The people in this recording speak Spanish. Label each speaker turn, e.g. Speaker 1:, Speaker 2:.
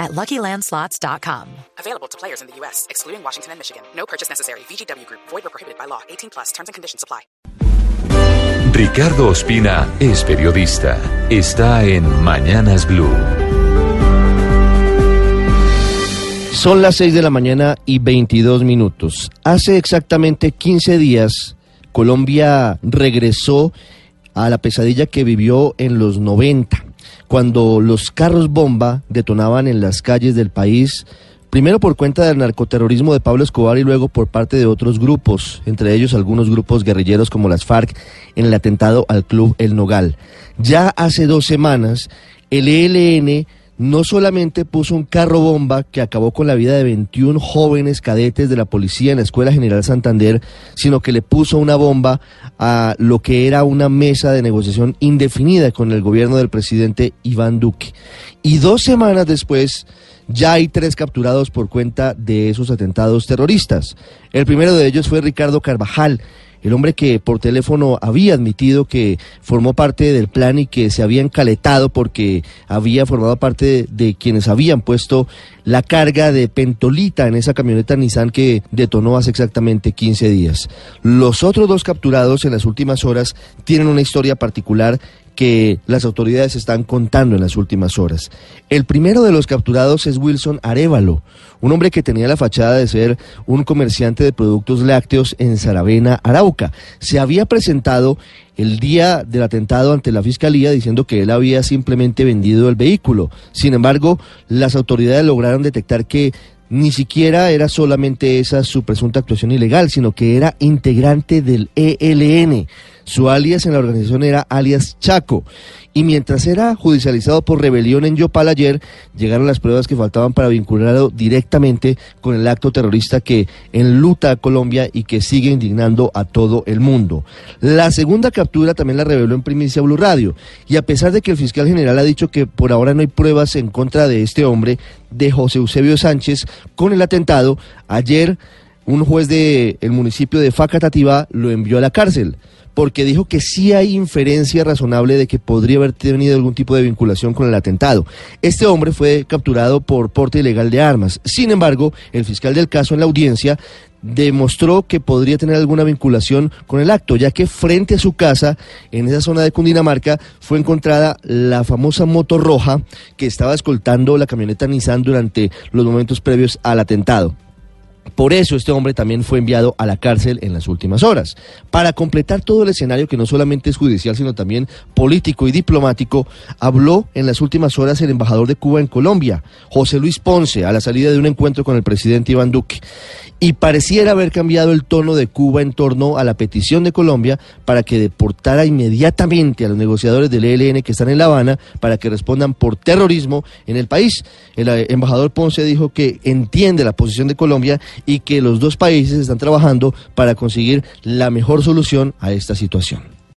Speaker 1: at LuckyLandSlots.com.
Speaker 2: Available to players in the U.S., excluding Washington and Michigan. No purchase necessary. VGW Group. Void or prohibited by law. 18 plus. Terms and conditions apply.
Speaker 3: Ricardo Ospina es periodista. Está en Mañanas Blue.
Speaker 4: Son las 6 de la mañana y 22 minutos. Hace exactamente 15 días, Colombia regresó a la pesadilla que vivió en los 90, cuando los carros bomba detonaban en las calles del país, primero por cuenta del narcoterrorismo de Pablo Escobar y luego por parte de otros grupos, entre ellos algunos grupos guerrilleros como las FARC en el atentado al Club El Nogal. Ya hace dos semanas, el ELN no solamente puso un carro bomba que acabó con la vida de 21 jóvenes cadetes de la policía en la Escuela General Santander, sino que le puso una bomba a lo que era una mesa de negociación indefinida con el gobierno del presidente Iván Duque. Y dos semanas después, ya hay tres capturados por cuenta de esos atentados terroristas. El primero de ellos fue Ricardo Carvajal, el hombre que por teléfono había admitido que formó parte del plan y que se había encaletado porque había formado parte de, quienes habían puesto la carga de pentolita en esa camioneta Nissan que detonó hace exactamente 15 días. Los otros dos capturados en las últimas horas tienen una historia particular que las autoridades están contando en las últimas horas. El primero de los capturados es Wilson Arevalo, un hombre que tenía la fachada de ser un comerciante de productos lácteos en Saravena, Arauca. Se había presentado el día del atentado ante la fiscalía diciendo que él había simplemente vendido el vehículo. Sin embargo, las autoridades lograron detectar que ni siquiera era solamente esa su presunta actuación ilegal, sino que era integrante del ELN. Su alias en la organización era alias Chaco. Y mientras era judicializado por rebelión en Yopal ayer, llegaron las pruebas que faltaban para vincularlo directamente con el acto terrorista que enluta a Colombia y que sigue indignando a todo el mundo. La segunda captura también la reveló en primicia Blue Radio. Y a pesar de que el fiscal general ha dicho que por ahora no hay pruebas en contra de este hombre, de José Eusebio Sánchez, con el atentado, ayer un juez del el municipio de Facatativá lo envió a la cárcel porque dijo que sí hay inferencia razonable de que podría haber tenido algún tipo de vinculación con el atentado. Este hombre fue capturado por porte ilegal de armas. Sin embargo, el fiscal del caso en la audiencia demostró que podría tener alguna vinculación con el acto, ya que frente a su casa, en esa zona de Cundinamarca, fue encontrada la famosa moto roja que estaba escoltando la camioneta Nissan durante los momentos previos al atentado. Por eso este hombre también fue enviado a la cárcel en las últimas horas. Para completar todo el escenario que no solamente es judicial, sino también político y diplomático, habló en las últimas horas el embajador de Cuba en Colombia, José Luis Ponce, a la salida de un encuentro con el presidente Iván Duque. Y pareciera haber cambiado el tono de Cuba en torno a la petición de Colombia para que deportara inmediatamente a los negociadores del ELN que están en La Habana para que respondan por terrorismo en el país. El eh, embajador Ponce dijo que entiende la posición de Colombia y que los dos países están trabajando para conseguir la mejor solución a esta situación.